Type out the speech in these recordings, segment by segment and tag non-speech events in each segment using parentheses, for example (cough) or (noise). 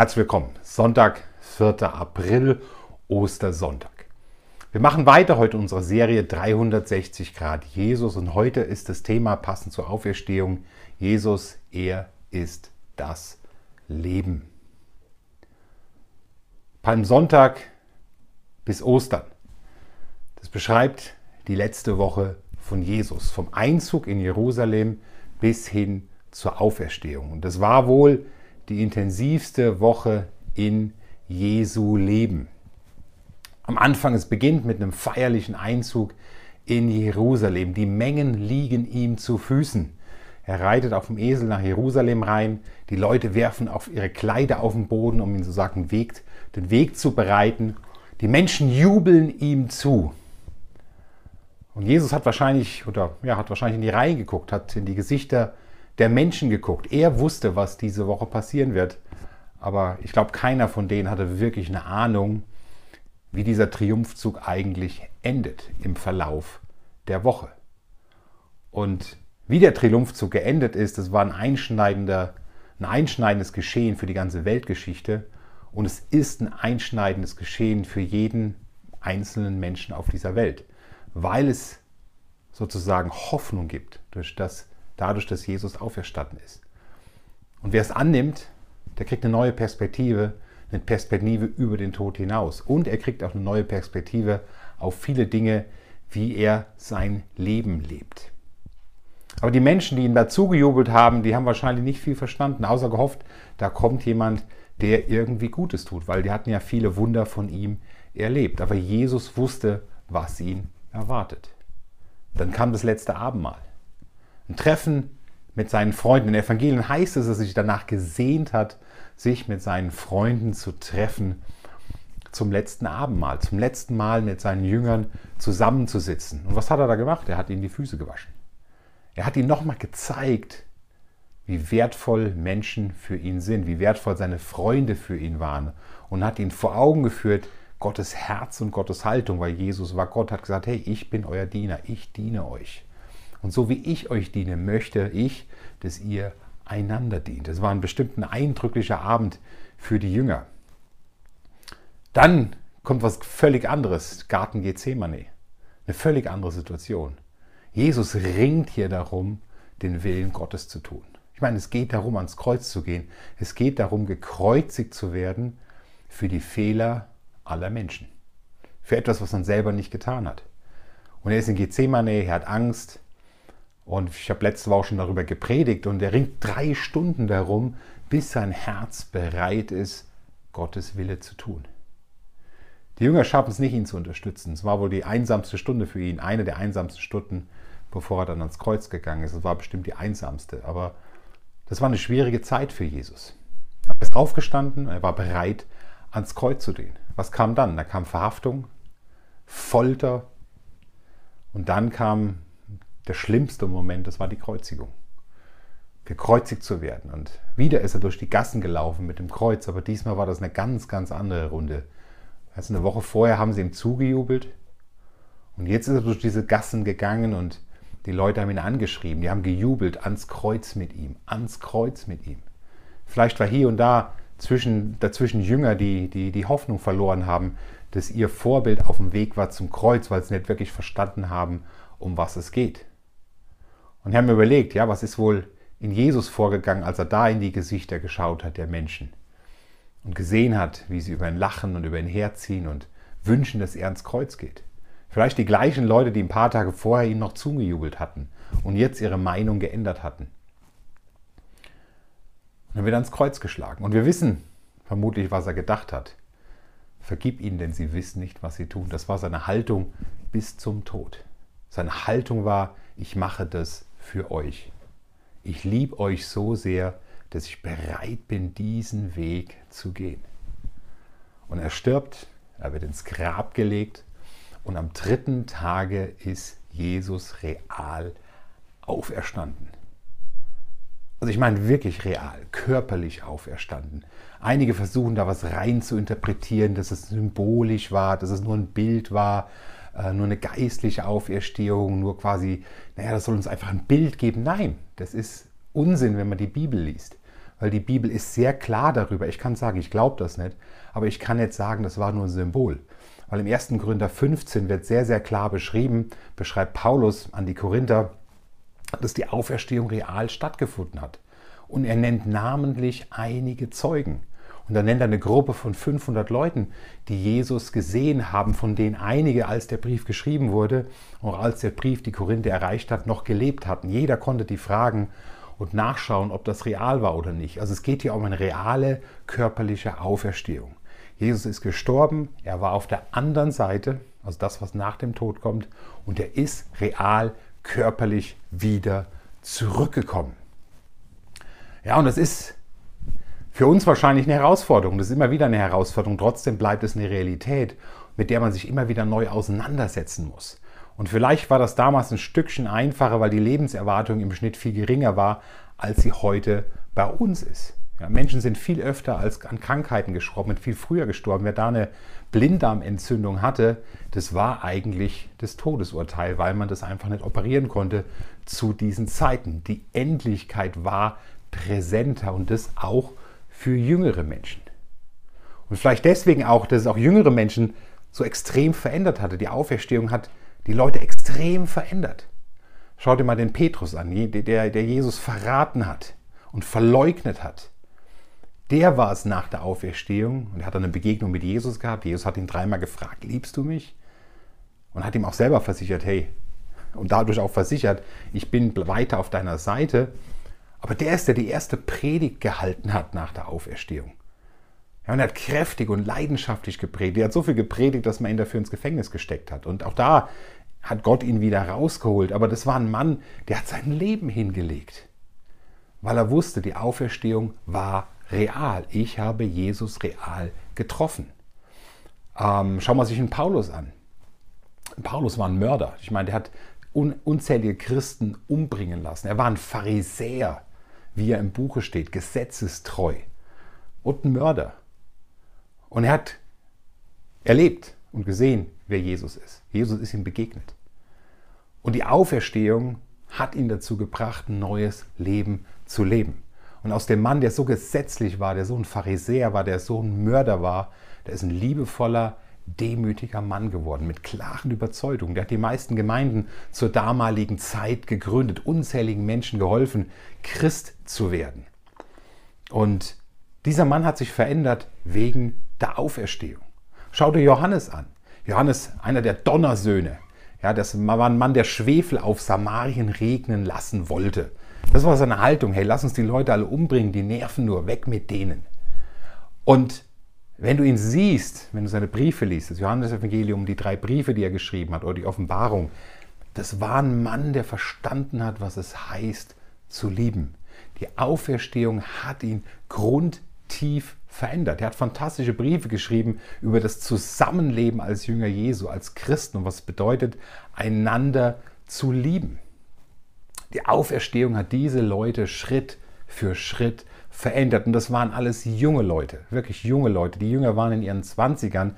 Herzlich willkommen. Sonntag, 4. April, Ostersonntag. Wir machen weiter heute in unserer Serie 360 Grad Jesus und heute ist das Thema passend zur Auferstehung Jesus, er ist das Leben. Palmsonntag bis Ostern. Das beschreibt die letzte Woche von Jesus, vom Einzug in Jerusalem bis hin zur Auferstehung. Und das war wohl die intensivste Woche in Jesu Leben. Am Anfang, es beginnt mit einem feierlichen Einzug in Jerusalem. Die Mengen liegen ihm zu Füßen. Er reitet auf dem Esel nach Jerusalem rein. Die Leute werfen auf ihre Kleider auf den Boden, um ihn so den Weg zu bereiten. Die Menschen jubeln ihm zu. Und Jesus hat wahrscheinlich, oder ja, hat wahrscheinlich in die Reihen geguckt, hat in die Gesichter der Menschen geguckt. Er wusste, was diese Woche passieren wird. Aber ich glaube, keiner von denen hatte wirklich eine Ahnung, wie dieser Triumphzug eigentlich endet im Verlauf der Woche. Und wie der Triumphzug geendet ist, das war ein, einschneidender, ein einschneidendes Geschehen für die ganze Weltgeschichte. Und es ist ein einschneidendes Geschehen für jeden einzelnen Menschen auf dieser Welt, weil es sozusagen Hoffnung gibt durch das, dadurch, dass Jesus auferstanden ist. Und wer es annimmt, der kriegt eine neue Perspektive, eine Perspektive über den Tod hinaus. Und er kriegt auch eine neue Perspektive auf viele Dinge, wie er sein Leben lebt. Aber die Menschen, die ihm dazu gejubelt haben, die haben wahrscheinlich nicht viel verstanden, außer gehofft, da kommt jemand, der irgendwie Gutes tut, weil die hatten ja viele Wunder von ihm erlebt. Aber Jesus wusste, was ihn erwartet. Dann kam das letzte Abendmahl ein Treffen mit seinen Freunden. In Evangelien heißt es, dass er sich danach gesehnt hat, sich mit seinen Freunden zu treffen zum letzten Abendmahl, zum letzten Mal mit seinen Jüngern zusammenzusitzen. Und was hat er da gemacht? Er hat ihnen die Füße gewaschen. Er hat ihnen nochmal gezeigt, wie wertvoll Menschen für ihn sind, wie wertvoll seine Freunde für ihn waren und hat ihnen vor Augen geführt, Gottes Herz und Gottes Haltung, weil Jesus war Gott, hat gesagt, hey, ich bin euer Diener, ich diene euch. Und so wie ich euch diene, möchte ich, dass ihr einander dient. Das war ein bestimmt ein eindrücklicher Abend für die Jünger. Dann kommt was völlig anderes, Garten Gethsemane. Eine völlig andere Situation. Jesus ringt hier darum, den Willen Gottes zu tun. Ich meine, es geht darum, ans Kreuz zu gehen. Es geht darum, gekreuzigt zu werden für die Fehler aller Menschen. Für etwas, was man selber nicht getan hat. Und er ist in Gethsemane, er hat Angst, und ich habe letzte Woche schon darüber gepredigt und er ringt drei Stunden darum, bis sein Herz bereit ist, Gottes Wille zu tun. Die Jünger schaffen es nicht, ihn zu unterstützen. Es war wohl die einsamste Stunde für ihn, eine der einsamsten Stunden, bevor er dann ans Kreuz gegangen ist. Es war bestimmt die einsamste, aber das war eine schwierige Zeit für Jesus. Er ist aufgestanden, er war bereit, ans Kreuz zu gehen. Was kam dann? Da kam Verhaftung, Folter und dann kam der schlimmste Moment, das war die Kreuzigung. Gekreuzigt zu werden. Und wieder ist er durch die Gassen gelaufen mit dem Kreuz, aber diesmal war das eine ganz, ganz andere Runde. Also eine Woche vorher haben sie ihm zugejubelt und jetzt ist er durch diese Gassen gegangen und die Leute haben ihn angeschrieben, die haben gejubelt ans Kreuz mit ihm, ans Kreuz mit ihm. Vielleicht war hier und da zwischen, dazwischen Jünger, die, die die Hoffnung verloren haben, dass ihr Vorbild auf dem Weg war zum Kreuz, weil sie nicht wirklich verstanden haben, um was es geht. Und haben überlegt, ja, was ist wohl in Jesus vorgegangen, als er da in die Gesichter geschaut hat der Menschen und gesehen hat, wie sie über ihn lachen und über ihn herziehen und wünschen, dass er ans Kreuz geht. Vielleicht die gleichen Leute, die ein paar Tage vorher ihn noch zugejubelt hatten und jetzt ihre Meinung geändert hatten. Und dann wird er ans Kreuz geschlagen. Und wir wissen vermutlich, was er gedacht hat. Vergib ihnen, denn sie wissen nicht, was sie tun. Das war seine Haltung bis zum Tod. Seine Haltung war, ich mache das für euch. Ich liebe euch so sehr, dass ich bereit bin, diesen Weg zu gehen. Und er stirbt, er wird ins Grab gelegt und am dritten Tage ist Jesus real auferstanden. Also ich meine wirklich real, körperlich auferstanden. Einige versuchen da was rein zu interpretieren, dass es symbolisch war, dass es nur ein Bild war. Äh, nur eine geistliche Auferstehung, nur quasi, naja, das soll uns einfach ein Bild geben. Nein, das ist Unsinn, wenn man die Bibel liest. weil die Bibel ist sehr klar darüber. Ich kann sagen, ich glaube das nicht, aber ich kann jetzt sagen, das war nur ein Symbol. Weil im 1. Korinther 15 wird sehr, sehr klar beschrieben, beschreibt Paulus an die Korinther, dass die Auferstehung real stattgefunden hat. Und er nennt namentlich einige Zeugen. Und dann nennt er eine Gruppe von 500 Leuten, die Jesus gesehen haben, von denen einige, als der Brief geschrieben wurde, auch als der Brief die Korinther erreicht hat, noch gelebt hatten. Jeder konnte die fragen und nachschauen, ob das real war oder nicht. Also es geht hier um eine reale körperliche Auferstehung. Jesus ist gestorben, er war auf der anderen Seite, also das, was nach dem Tod kommt, und er ist real körperlich wieder zurückgekommen. Ja, und das ist für uns wahrscheinlich eine Herausforderung. Das ist immer wieder eine Herausforderung. Trotzdem bleibt es eine Realität, mit der man sich immer wieder neu auseinandersetzen muss. Und vielleicht war das damals ein Stückchen einfacher, weil die Lebenserwartung im Schnitt viel geringer war, als sie heute bei uns ist. Ja, Menschen sind viel öfter als an Krankheiten gestorben, viel früher gestorben. Wer da eine Blinddarmentzündung hatte, das war eigentlich das Todesurteil, weil man das einfach nicht operieren konnte zu diesen Zeiten. Die Endlichkeit war präsenter und das auch für jüngere Menschen. Und vielleicht deswegen auch, dass es auch jüngere Menschen so extrem verändert hatte. Die Auferstehung hat die Leute extrem verändert. Schau dir mal den Petrus an, der, der Jesus verraten hat und verleugnet hat. Der war es nach der Auferstehung und er hat eine Begegnung mit Jesus gehabt. Jesus hat ihn dreimal gefragt, liebst du mich? Und hat ihm auch selber versichert, hey, und dadurch auch versichert, ich bin weiter auf deiner Seite. Aber der ist, der die erste Predigt gehalten hat nach der Auferstehung. Ja, und er hat kräftig und leidenschaftlich gepredigt. Er hat so viel gepredigt, dass man ihn dafür ins Gefängnis gesteckt hat. Und auch da hat Gott ihn wieder rausgeholt. Aber das war ein Mann, der hat sein Leben hingelegt. Weil er wusste, die Auferstehung war real. Ich habe Jesus real getroffen. Ähm, schauen wir sich einen Paulus an. Paulus war ein Mörder. Ich meine, der hat un unzählige Christen umbringen lassen. Er war ein Pharisäer, wie er im Buche steht, gesetzestreu und ein Mörder. Und er hat erlebt und gesehen, wer Jesus ist. Jesus ist ihm begegnet. Und die Auferstehung hat ihn dazu gebracht, ein neues Leben zu leben. Und aus dem Mann, der so gesetzlich war, der so ein Pharisäer war, der so ein Mörder war, der ist ein liebevoller, demütiger Mann geworden, mit klaren Überzeugungen. Der hat die meisten Gemeinden zur damaligen Zeit gegründet, unzähligen Menschen geholfen, Christ zu werden. Und dieser Mann hat sich verändert wegen der Auferstehung. Schau dir Johannes an. Johannes, einer der Donnersöhne. Ja, das war ein Mann, der Schwefel auf Samarien regnen lassen wollte. Das war seine Haltung. Hey, lass uns die Leute alle umbringen, die nerven nur, weg mit denen. Und wenn du ihn siehst, wenn du seine Briefe liest, das Johannesevangelium, die drei Briefe, die er geschrieben hat, oder die Offenbarung, das war ein Mann, der verstanden hat, was es heißt, zu lieben. Die Auferstehung hat ihn grundtief verändert. Er hat fantastische Briefe geschrieben über das Zusammenleben als Jünger Jesu, als Christen und was es bedeutet, einander zu lieben. Die Auferstehung hat diese Leute Schritt für Schritt verändert. Und das waren alles junge Leute, wirklich junge Leute. Die Jünger waren in ihren 20ern.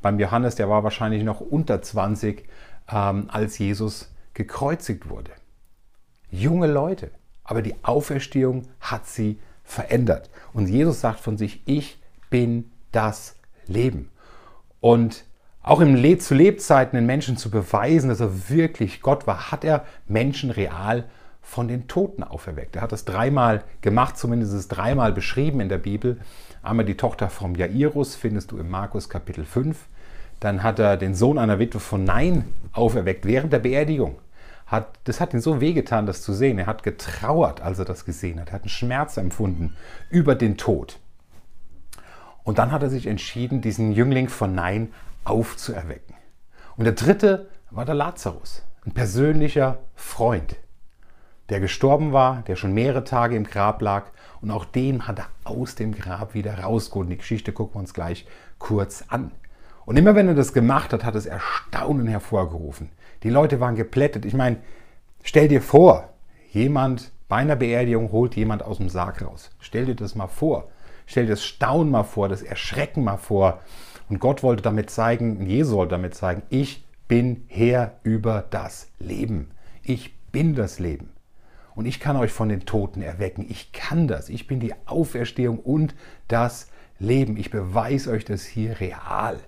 Beim Johannes, der war wahrscheinlich noch unter 20, ähm, als Jesus gekreuzigt wurde. Junge Leute. Aber die Auferstehung hat sie verändert. Und Jesus sagt von sich, ich bin das Leben. Und auch im Le zu Lebzeiten den Menschen zu beweisen, dass er wirklich Gott war, hat er Menschen real von den Toten auferweckt. Er hat das dreimal gemacht, zumindest ist es dreimal beschrieben in der Bibel. Einmal die Tochter vom Jairus, findest du im Markus Kapitel 5. Dann hat er den Sohn einer Witwe von Nein auferweckt während der Beerdigung. Hat, das hat ihn so wehgetan, das zu sehen. Er hat getrauert, als er das gesehen hat. Er hat einen Schmerz empfunden über den Tod. Und dann hat er sich entschieden, diesen Jüngling von Nein aufzuerwecken. Und der dritte war der Lazarus, ein persönlicher Freund, der gestorben war, der schon mehrere Tage im Grab lag. Und auch den hat er aus dem Grab wieder rausgeholt. Die Geschichte gucken wir uns gleich kurz an. Und immer wenn er das gemacht hat, hat es Erstaunen hervorgerufen. Die Leute waren geplättet. Ich meine, stell dir vor, jemand bei einer Beerdigung holt jemand aus dem Sarg raus. Stell dir das mal vor. Stell dir das Staunen mal vor, das Erschrecken mal vor. Und Gott wollte damit zeigen, Jesus wollte damit zeigen, ich bin Herr über das Leben. Ich bin das Leben. Und ich kann euch von den Toten erwecken. Ich kann das. Ich bin die Auferstehung und das Leben. Ich beweise euch das hier real.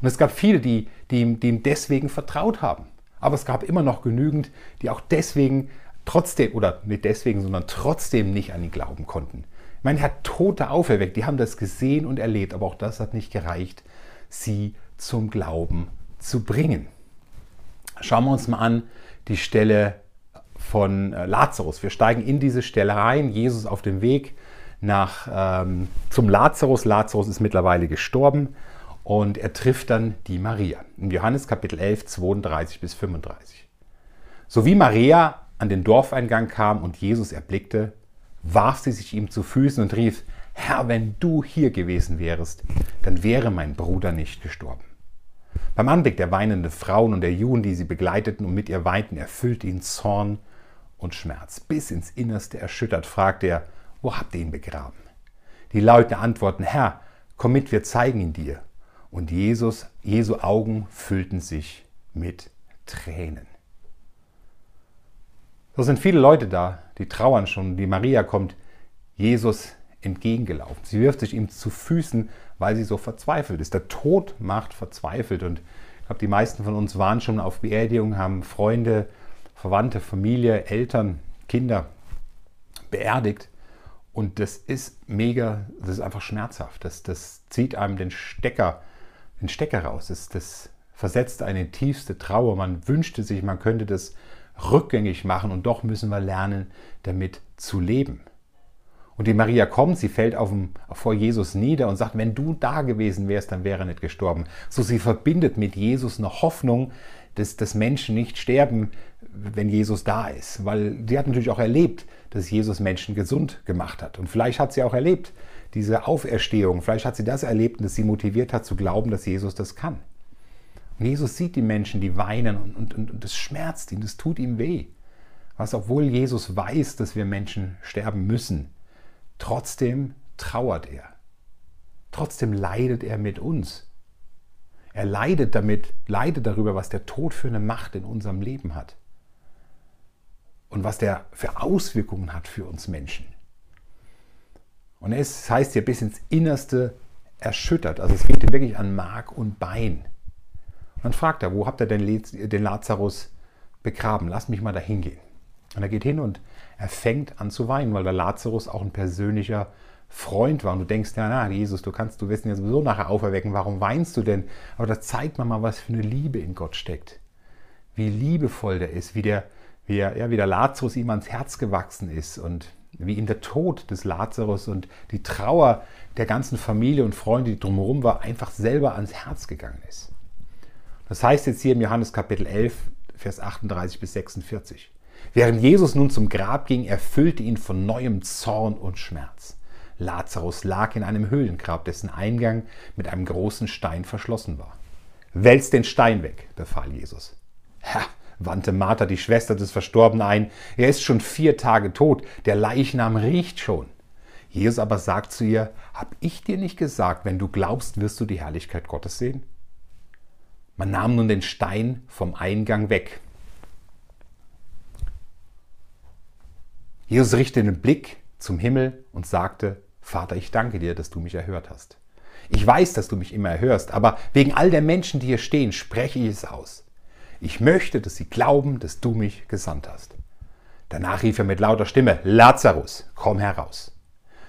Und es gab viele, die, die, ihm deswegen vertraut haben. Aber es gab immer noch genügend, die auch deswegen trotzdem, oder nicht deswegen, sondern trotzdem nicht an ihn glauben konnten. Ich meine, er hat Tote auferweckt, die haben das gesehen und erlebt, aber auch das hat nicht gereicht, sie zum Glauben zu bringen. Schauen wir uns mal an die Stelle von äh, Lazarus. Wir steigen in diese Stelle rein. Jesus auf dem Weg nach, ähm, zum Lazarus. Lazarus ist mittlerweile gestorben und er trifft dann die Maria. In Johannes Kapitel 11, 32 bis 35. So wie Maria an den Dorfeingang kam und Jesus erblickte, warf sie sich ihm zu Füßen und rief, Herr, wenn du hier gewesen wärest, dann wäre mein Bruder nicht gestorben. Beim Anblick der weinenden Frauen und der Juden, die sie begleiteten und mit ihr weinten, erfüllte ihn Zorn und Schmerz. Bis ins Innerste erschüttert fragte er, wo habt ihr ihn begraben? Die Leute antworten, Herr, komm mit, wir zeigen ihn dir. Und Jesus, Jesu Augen füllten sich mit Tränen. So sind viele Leute da, die trauern schon. Die Maria kommt Jesus entgegengelaufen. Sie wirft sich ihm zu Füßen, weil sie so verzweifelt ist. Der Tod macht verzweifelt. Und ich glaube, die meisten von uns waren schon auf Beerdigungen, haben Freunde, Verwandte, Familie, Eltern, Kinder beerdigt. Und das ist mega, das ist einfach schmerzhaft. Das, das zieht einem den Stecker, den Stecker raus. Das, das versetzt eine tiefste Trauer. Man wünschte sich, man könnte das rückgängig machen und doch müssen wir lernen, damit zu leben. Und die Maria kommt, sie fällt auf dem, vor Jesus nieder und sagt, wenn du da gewesen wärst, dann wäre er nicht gestorben. So sie verbindet mit Jesus eine Hoffnung, dass, dass Menschen nicht sterben, wenn Jesus da ist. Weil sie hat natürlich auch erlebt, dass Jesus Menschen gesund gemacht hat. Und vielleicht hat sie auch erlebt, diese Auferstehung, vielleicht hat sie das erlebt und das sie motiviert hat zu glauben, dass Jesus das kann. Und Jesus sieht die Menschen, die weinen und, und, und, und das schmerzt ihn, das tut ihm weh. Was, obwohl Jesus weiß, dass wir Menschen sterben müssen, trotzdem trauert er. Trotzdem leidet er mit uns. Er leidet damit, leidet darüber, was der Tod für eine Macht in unserem Leben hat. Und was der für Auswirkungen hat für uns Menschen. Und es heißt hier bis ins Innerste erschüttert. Also es geht ihm wirklich an Mark und Bein. Und dann fragt er, wo habt ihr denn den Lazarus begraben? Lass mich mal da hingehen. Und er geht hin und er fängt an zu weinen, weil der Lazarus auch ein persönlicher Freund war. Und du denkst, ja, na, Jesus, du kannst, du wirst ihn ja sowieso nachher auferwecken. Warum weinst du denn? Aber da zeigt man mal, was für eine Liebe in Gott steckt. Wie liebevoll der ist, wie der, wie, er, ja, wie der Lazarus ihm ans Herz gewachsen ist und wie ihm der Tod des Lazarus und die Trauer der ganzen Familie und Freunde, die drumherum war, einfach selber ans Herz gegangen ist. Das heißt jetzt hier im Johannes Kapitel 11, Vers 38 bis 46. Während Jesus nun zum Grab ging, erfüllte ihn von neuem Zorn und Schmerz. Lazarus lag in einem Höhlengrab, dessen Eingang mit einem großen Stein verschlossen war. Wälz den Stein weg, befahl Jesus. Herr, wandte Martha, die Schwester des Verstorbenen, ein, er ist schon vier Tage tot, der Leichnam riecht schon. Jesus aber sagt zu ihr, hab ich dir nicht gesagt, wenn du glaubst, wirst du die Herrlichkeit Gottes sehen? Man nahm nun den Stein vom Eingang weg. Jesus richtete den Blick zum Himmel und sagte, Vater, ich danke dir, dass du mich erhört hast. Ich weiß, dass du mich immer erhörst, aber wegen all der Menschen, die hier stehen, spreche ich es aus. Ich möchte, dass sie glauben, dass du mich gesandt hast. Danach rief er mit lauter Stimme, Lazarus, komm heraus.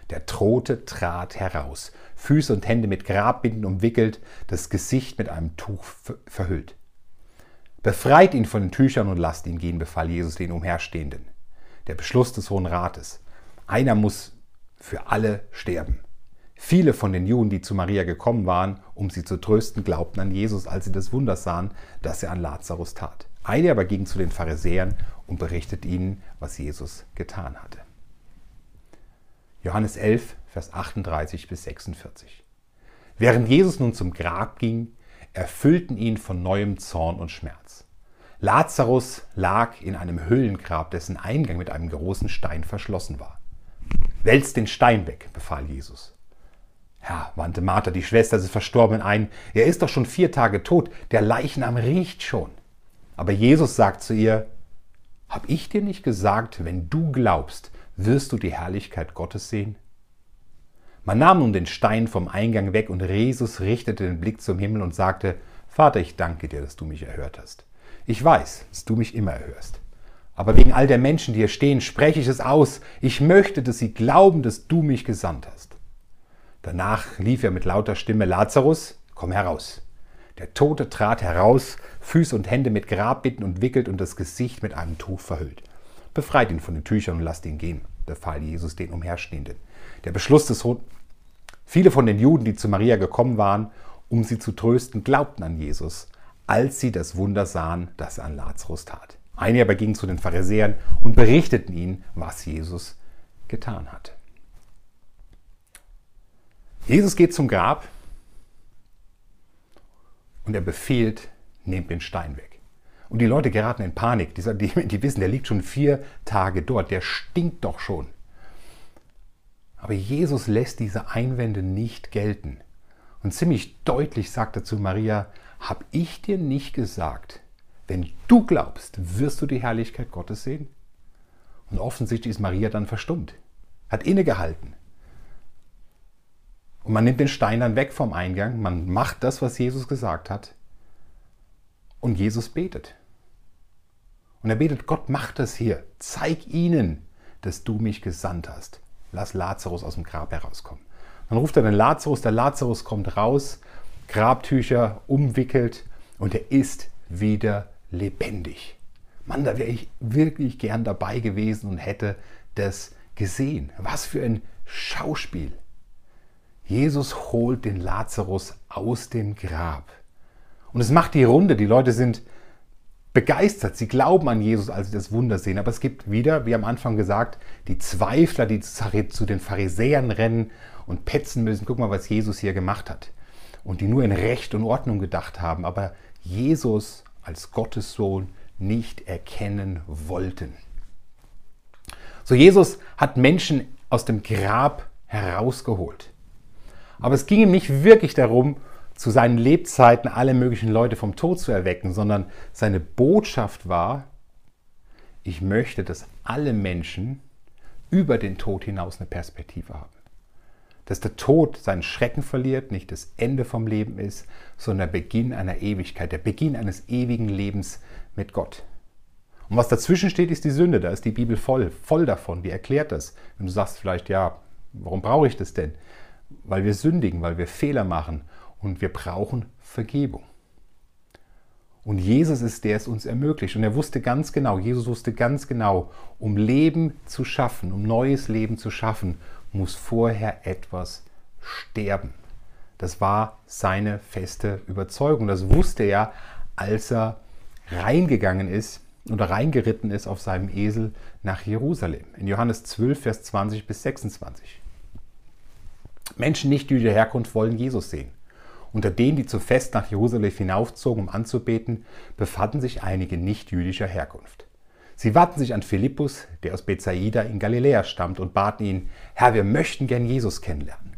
Der Tote trat heraus, Füße und Hände mit Grabbinden umwickelt, das Gesicht mit einem Tuch verhüllt. Befreit ihn von den Tüchern und lasst ihn gehen, befahl Jesus den Umherstehenden. Der Beschluss des Hohen Rates. Einer muss für alle sterben. Viele von den Juden, die zu Maria gekommen waren, um sie zu trösten, glaubten an Jesus, als sie das Wunder sahen, das er an Lazarus tat. Eine aber ging zu den Pharisäern und berichtet ihnen, was Jesus getan hatte. Johannes 11, Vers 38 bis 46. Während Jesus nun zum Grab ging, erfüllten ihn von neuem Zorn und Schmerz. Lazarus lag in einem Höhlengrab, dessen Eingang mit einem großen Stein verschlossen war. Wälzt den Stein weg, befahl Jesus. Herr, wandte Martha, die Schwester des Verstorbenen, ein, er ist doch schon vier Tage tot, der Leichnam riecht schon. Aber Jesus sagt zu ihr, Hab ich dir nicht gesagt, wenn du glaubst, wirst du die Herrlichkeit Gottes sehen? Man nahm nun den Stein vom Eingang weg und Jesus richtete den Blick zum Himmel und sagte, Vater, ich danke dir, dass du mich erhört hast. Ich weiß, dass du mich immer erhörst. Aber wegen all der Menschen, die hier stehen, spreche ich es aus. Ich möchte, dass sie glauben, dass du mich gesandt hast. Danach lief er mit lauter Stimme, Lazarus, komm heraus. Der Tote trat heraus, Füße und Hände mit Grabbitten und wickelt und das Gesicht mit einem Tuch verhüllt. Befreit ihn von den Tüchern und lasst ihn gehen, befahl Jesus den Umherstehenden. Der Beschluss des Hohen. Viele von den Juden, die zu Maria gekommen waren, um sie zu trösten, glaubten an Jesus, als sie das Wunder sahen, das er an Lazarus tat. Einige aber gingen zu den Pharisäern und berichteten ihnen, was Jesus getan hatte. Jesus geht zum Grab und er befiehlt, nehmt den Stein weg. Und die Leute geraten in Panik. Die, (laughs) die, die wissen, der liegt schon vier Tage dort. Der stinkt doch schon. Aber Jesus lässt diese Einwände nicht gelten. Und ziemlich deutlich sagt er zu Maria, hab ich dir nicht gesagt, wenn du glaubst, wirst du die Herrlichkeit Gottes sehen? Und offensichtlich ist Maria dann verstummt, hat innegehalten. Und man nimmt den Stein dann weg vom Eingang, man macht das, was Jesus gesagt hat. Und Jesus betet. Und er betet, Gott, mach das hier. Zeig ihnen, dass du mich gesandt hast. Lass Lazarus aus dem Grab herauskommen. Dann ruft er den Lazarus, der Lazarus kommt raus, Grabtücher umwickelt und er ist wieder lebendig. Mann, da wäre ich wirklich gern dabei gewesen und hätte das gesehen. Was für ein Schauspiel. Jesus holt den Lazarus aus dem Grab. Und es macht die Runde. Die Leute sind begeistert. Sie glauben an Jesus, als sie das Wunder sehen. Aber es gibt wieder, wie am Anfang gesagt, die Zweifler, die zu den Pharisäern rennen und petzen müssen. Guck mal, was Jesus hier gemacht hat. Und die nur in Recht und Ordnung gedacht haben, aber Jesus als Gottes Sohn nicht erkennen wollten. So, Jesus hat Menschen aus dem Grab herausgeholt. Aber es ging ihm nicht wirklich darum, zu seinen Lebzeiten alle möglichen Leute vom Tod zu erwecken, sondern seine Botschaft war, ich möchte, dass alle Menschen über den Tod hinaus eine Perspektive haben. Dass der Tod seinen Schrecken verliert, nicht das Ende vom Leben ist, sondern der Beginn einer Ewigkeit, der Beginn eines ewigen Lebens mit Gott. Und was dazwischen steht, ist die Sünde. Da ist die Bibel voll, voll davon. Die erklärt das. Wenn du sagst vielleicht, ja, warum brauche ich das denn? Weil wir sündigen, weil wir Fehler machen und wir brauchen Vergebung. Und Jesus ist der, es uns ermöglicht. Und er wusste ganz genau, Jesus wusste ganz genau, um Leben zu schaffen, um neues Leben zu schaffen, muss vorher etwas sterben. Das war seine feste Überzeugung. Das wusste er, als er reingegangen ist oder reingeritten ist auf seinem Esel nach Jerusalem. In Johannes 12, Vers 20 bis 26. Menschen nicht jüdischer Herkunft wollen Jesus sehen. Unter denen, die zum Fest nach Jerusalem hinaufzogen, um anzubeten, befanden sich einige nicht jüdischer Herkunft. Sie wandten sich an Philippus, der aus Bethsaida in Galiläa stammt, und baten ihn, Herr, wir möchten gern Jesus kennenlernen.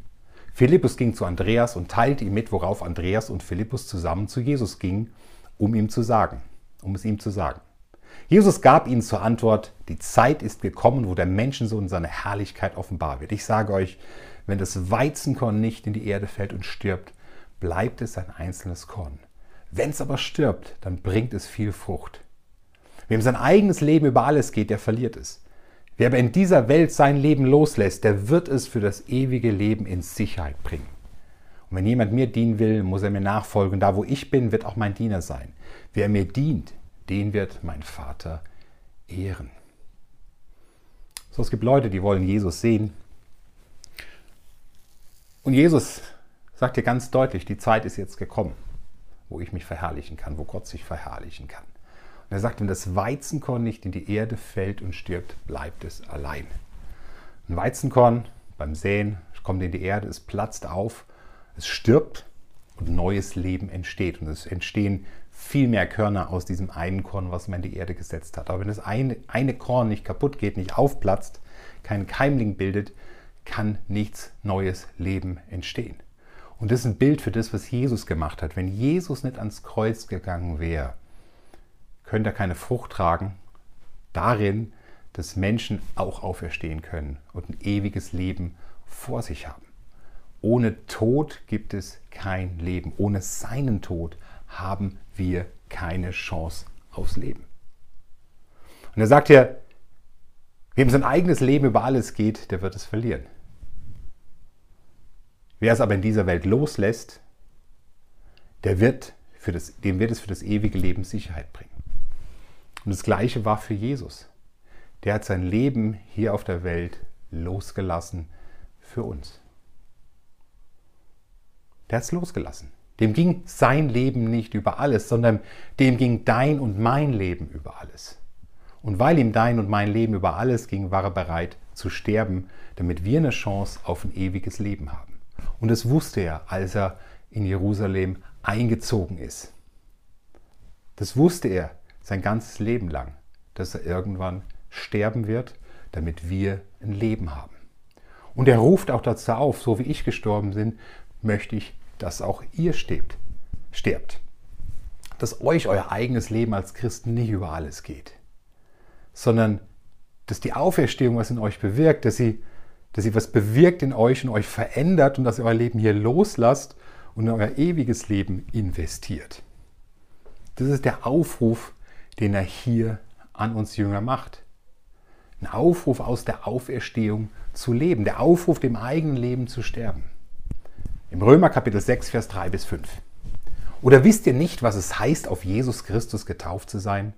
Philippus ging zu Andreas und teilte ihm mit, worauf Andreas und Philippus zusammen zu Jesus gingen, um ihm zu sagen, um es ihm zu sagen. Jesus gab ihnen zur Antwort, die Zeit ist gekommen, wo der Menschensohn seine Herrlichkeit offenbar wird. Ich sage euch, wenn das Weizenkorn nicht in die Erde fällt und stirbt, bleibt es ein einzelnes Korn. Wenn es aber stirbt, dann bringt es viel Frucht. Wem sein eigenes Leben über alles geht, der verliert es. Wer aber in dieser Welt sein Leben loslässt, der wird es für das ewige Leben in Sicherheit bringen. Und wenn jemand mir dienen will, muss er mir nachfolgen. Da, wo ich bin, wird auch mein Diener sein. Wer mir dient, den wird mein Vater ehren. So, es gibt Leute, die wollen Jesus sehen. Und Jesus sagt dir ganz deutlich, die Zeit ist jetzt gekommen, wo ich mich verherrlichen kann, wo Gott sich verherrlichen kann. Und er sagt, wenn das Weizenkorn nicht in die Erde fällt und stirbt, bleibt es allein. Ein Weizenkorn beim Säen kommt in die Erde, es platzt auf, es stirbt und neues Leben entsteht. Und es entstehen viel mehr Körner aus diesem einen Korn, was man in die Erde gesetzt hat. Aber wenn das eine, eine Korn nicht kaputt geht, nicht aufplatzt, keinen Keimling bildet, kann nichts neues Leben entstehen. Und das ist ein Bild für das, was Jesus gemacht hat. Wenn Jesus nicht ans Kreuz gegangen wäre, könnte er keine Frucht tragen, darin, dass Menschen auch auferstehen können und ein ewiges Leben vor sich haben. Ohne Tod gibt es kein Leben. Ohne seinen Tod haben wir keine Chance aufs Leben. Und er sagt ja, wem sein eigenes Leben über alles geht, der wird es verlieren. Wer es aber in dieser Welt loslässt, der wird für das, dem wird es für das ewige Leben Sicherheit bringen. Und das Gleiche war für Jesus. Der hat sein Leben hier auf der Welt losgelassen für uns. Der hat es losgelassen. Dem ging sein Leben nicht über alles, sondern dem ging dein und mein Leben über alles. Und weil ihm dein und mein Leben über alles ging, war er bereit zu sterben, damit wir eine Chance auf ein ewiges Leben haben. Und das wusste er, als er in Jerusalem eingezogen ist. Das wusste er sein ganzes Leben lang, dass er irgendwann sterben wird, damit wir ein Leben haben. Und er ruft auch dazu auf, so wie ich gestorben bin, möchte ich, dass auch ihr stebt, sterbt. Dass euch euer eigenes Leben als Christen nicht über alles geht sondern dass die Auferstehung was in euch bewirkt, dass sie, dass sie was bewirkt in euch und euch verändert und dass ihr euer Leben hier loslasst und in euer ewiges Leben investiert. Das ist der Aufruf, den er hier an uns Jünger macht. Ein Aufruf aus der Auferstehung zu leben, der Aufruf, dem eigenen Leben zu sterben. Im Römer Kapitel 6, Vers 3 bis 5. Oder wisst ihr nicht, was es heißt, auf Jesus Christus getauft zu sein?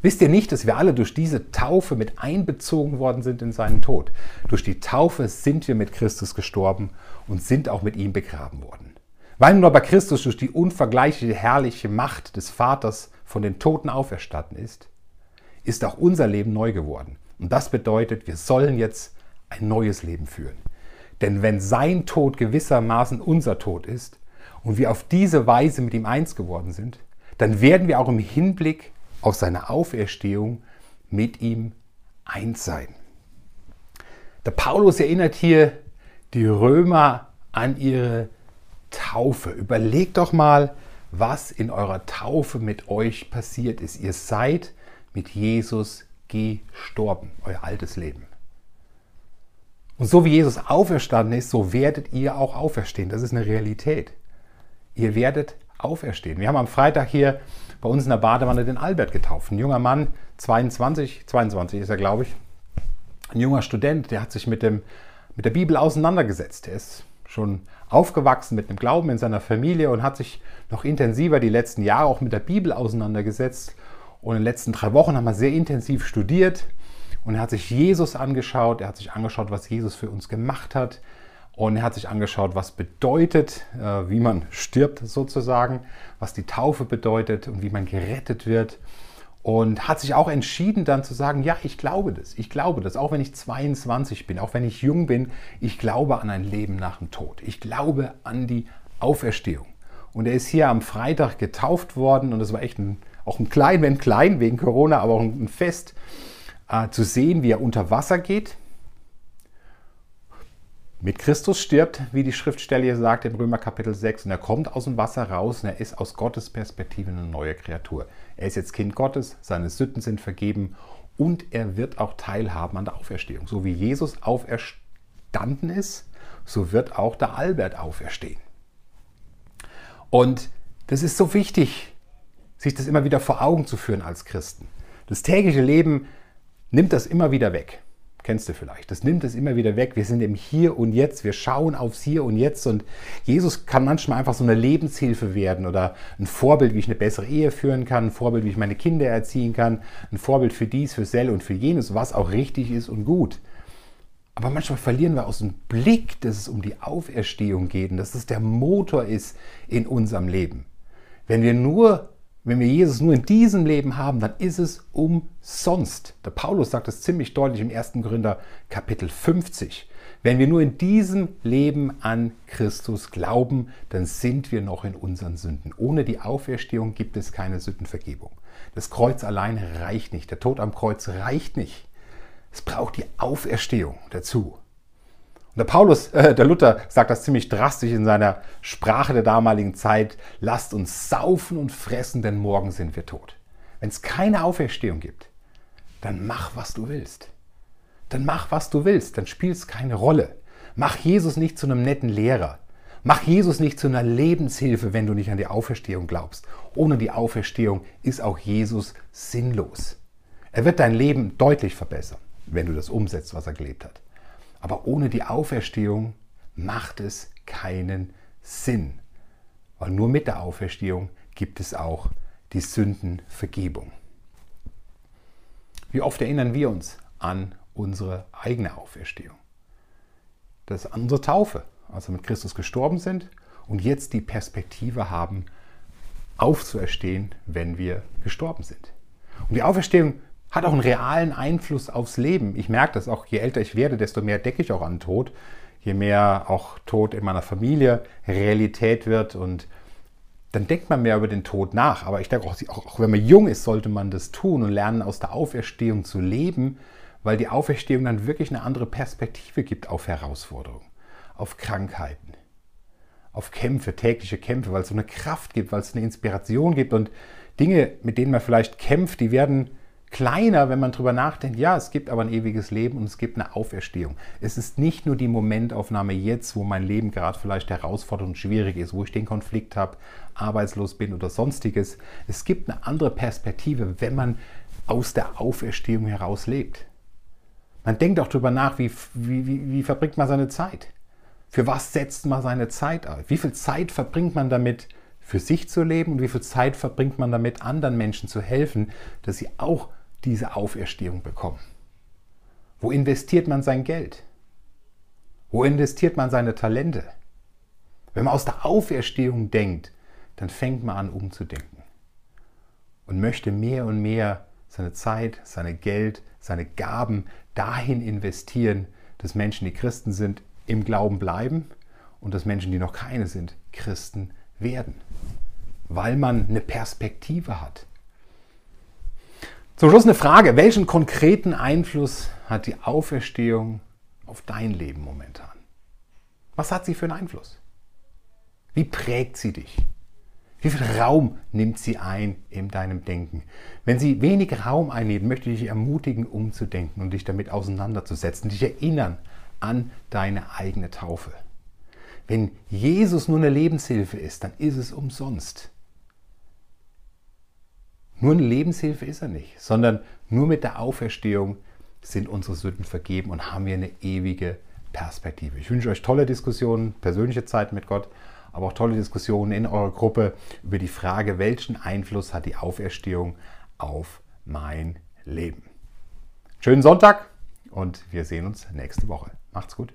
Wisst ihr nicht, dass wir alle durch diese Taufe mit einbezogen worden sind in seinen Tod? Durch die Taufe sind wir mit Christus gestorben und sind auch mit ihm begraben worden. Weil nun aber Christus durch die unvergleichliche herrliche Macht des Vaters von den Toten auferstanden ist, ist auch unser Leben neu geworden. Und das bedeutet, wir sollen jetzt ein neues Leben führen. Denn wenn sein Tod gewissermaßen unser Tod ist und wir auf diese Weise mit ihm eins geworden sind, dann werden wir auch im Hinblick auf seine Auferstehung mit ihm eins sein. Der Paulus erinnert hier die Römer an ihre Taufe. Überlegt doch mal, was in eurer Taufe mit euch passiert ist. Ihr seid mit Jesus gestorben, euer altes Leben. Und so wie Jesus auferstanden ist, so werdet ihr auch auferstehen. Das ist eine Realität. Ihr werdet auferstehen. Wir haben am Freitag hier bei uns in der Badewanne den Albert getauft. Ein junger Mann, 22, 22 ist er, glaube ich. Ein junger Student, der hat sich mit, dem, mit der Bibel auseinandergesetzt. Er ist schon aufgewachsen mit dem Glauben in seiner Familie und hat sich noch intensiver die letzten Jahre auch mit der Bibel auseinandergesetzt. Und in den letzten drei Wochen haben wir sehr intensiv studiert und er hat sich Jesus angeschaut, er hat sich angeschaut, was Jesus für uns gemacht hat, und er hat sich angeschaut, was bedeutet, äh, wie man stirbt sozusagen, was die Taufe bedeutet und wie man gerettet wird. Und hat sich auch entschieden dann zu sagen, ja, ich glaube das, ich glaube das, auch wenn ich 22 bin, auch wenn ich jung bin, ich glaube an ein Leben nach dem Tod. Ich glaube an die Auferstehung. Und er ist hier am Freitag getauft worden und das war echt ein, auch ein klein, wenn klein, wegen Corona, aber auch ein Fest, äh, zu sehen, wie er unter Wasser geht, mit Christus stirbt, wie die Schriftstelle hier sagt im Römer Kapitel 6, und er kommt aus dem Wasser raus und er ist aus Gottes Perspektive eine neue Kreatur. Er ist jetzt Kind Gottes, seine Sünden sind vergeben und er wird auch teilhaben an der Auferstehung. So wie Jesus auferstanden ist, so wird auch der Albert auferstehen. Und das ist so wichtig, sich das immer wieder vor Augen zu führen als Christen. Das tägliche Leben nimmt das immer wieder weg. Kennst du vielleicht. Das nimmt es immer wieder weg. Wir sind im Hier und Jetzt. Wir schauen aufs Hier und Jetzt. Und Jesus kann manchmal einfach so eine Lebenshilfe werden oder ein Vorbild, wie ich eine bessere Ehe führen kann, ein Vorbild, wie ich meine Kinder erziehen kann, ein Vorbild für dies, für Sell und für jenes, was auch richtig ist und gut. Aber manchmal verlieren wir aus dem Blick, dass es um die Auferstehung geht und dass es der Motor ist in unserem Leben. Wenn wir nur wenn wir Jesus nur in diesem Leben haben, dann ist es umsonst. Der Paulus sagt es ziemlich deutlich im 1. Gründer Kapitel 50. Wenn wir nur in diesem Leben an Christus glauben, dann sind wir noch in unseren Sünden. Ohne die Auferstehung gibt es keine Sündenvergebung. Das Kreuz allein reicht nicht. Der Tod am Kreuz reicht nicht. Es braucht die Auferstehung dazu. Der Paulus, äh, der Luther, sagt das ziemlich drastisch in seiner Sprache der damaligen Zeit. Lasst uns saufen und fressen, denn morgen sind wir tot. Wenn es keine Auferstehung gibt, dann mach, was du willst. Dann mach, was du willst, dann spielt es keine Rolle. Mach Jesus nicht zu einem netten Lehrer. Mach Jesus nicht zu einer Lebenshilfe, wenn du nicht an die Auferstehung glaubst. Ohne die Auferstehung ist auch Jesus sinnlos. Er wird dein Leben deutlich verbessern, wenn du das umsetzt, was er gelebt hat. Aber ohne die Auferstehung macht es keinen Sinn. Weil nur mit der Auferstehung gibt es auch die Sündenvergebung. Wie oft erinnern wir uns an unsere eigene Auferstehung? Das ist unsere Taufe, als wir mit Christus gestorben sind und jetzt die Perspektive haben, aufzuerstehen, wenn wir gestorben sind. Und die Auferstehung hat auch einen realen Einfluss aufs Leben. Ich merke das auch, je älter ich werde, desto mehr decke ich auch an Tod. Je mehr auch Tod in meiner Familie Realität wird und dann denkt man mehr über den Tod nach. Aber ich denke, auch, auch wenn man jung ist, sollte man das tun und lernen, aus der Auferstehung zu leben, weil die Auferstehung dann wirklich eine andere Perspektive gibt auf Herausforderungen, auf Krankheiten, auf Kämpfe, tägliche Kämpfe, weil es so eine Kraft gibt, weil es eine Inspiration gibt und Dinge, mit denen man vielleicht kämpft, die werden kleiner, wenn man darüber nachdenkt, ja, es gibt aber ein ewiges Leben und es gibt eine Auferstehung. Es ist nicht nur die Momentaufnahme jetzt, wo mein Leben gerade vielleicht herausfordernd und schwierig ist, wo ich den Konflikt habe, arbeitslos bin oder sonstiges. Es gibt eine andere Perspektive, wenn man aus der Auferstehung heraus lebt. Man denkt auch darüber nach, wie, wie, wie, wie verbringt man seine Zeit? Für was setzt man seine Zeit auf? Wie viel Zeit verbringt man damit, für sich zu leben und wie viel Zeit verbringt man damit, anderen Menschen zu helfen, dass sie auch diese Auferstehung bekommen? Wo investiert man sein Geld? Wo investiert man seine Talente? Wenn man aus der Auferstehung denkt, dann fängt man an umzudenken und möchte mehr und mehr seine Zeit, seine Geld, seine Gaben dahin investieren, dass Menschen, die Christen sind, im Glauben bleiben und dass Menschen, die noch keine sind, Christen werden, weil man eine Perspektive hat. Zum Schluss eine Frage, welchen konkreten Einfluss hat die Auferstehung auf dein Leben momentan? Was hat sie für einen Einfluss? Wie prägt sie dich? Wie viel Raum nimmt sie ein in deinem Denken? Wenn sie wenig Raum einnimmt, möchte ich dich ermutigen, umzudenken und dich damit auseinanderzusetzen, dich erinnern an deine eigene Taufe. Wenn Jesus nur eine Lebenshilfe ist, dann ist es umsonst. Nur eine Lebenshilfe ist er nicht, sondern nur mit der Auferstehung sind unsere Sünden vergeben und haben wir eine ewige Perspektive. Ich wünsche euch tolle Diskussionen, persönliche Zeit mit Gott, aber auch tolle Diskussionen in eurer Gruppe über die Frage, welchen Einfluss hat die Auferstehung auf mein Leben. Schönen Sonntag und wir sehen uns nächste Woche. Macht's gut.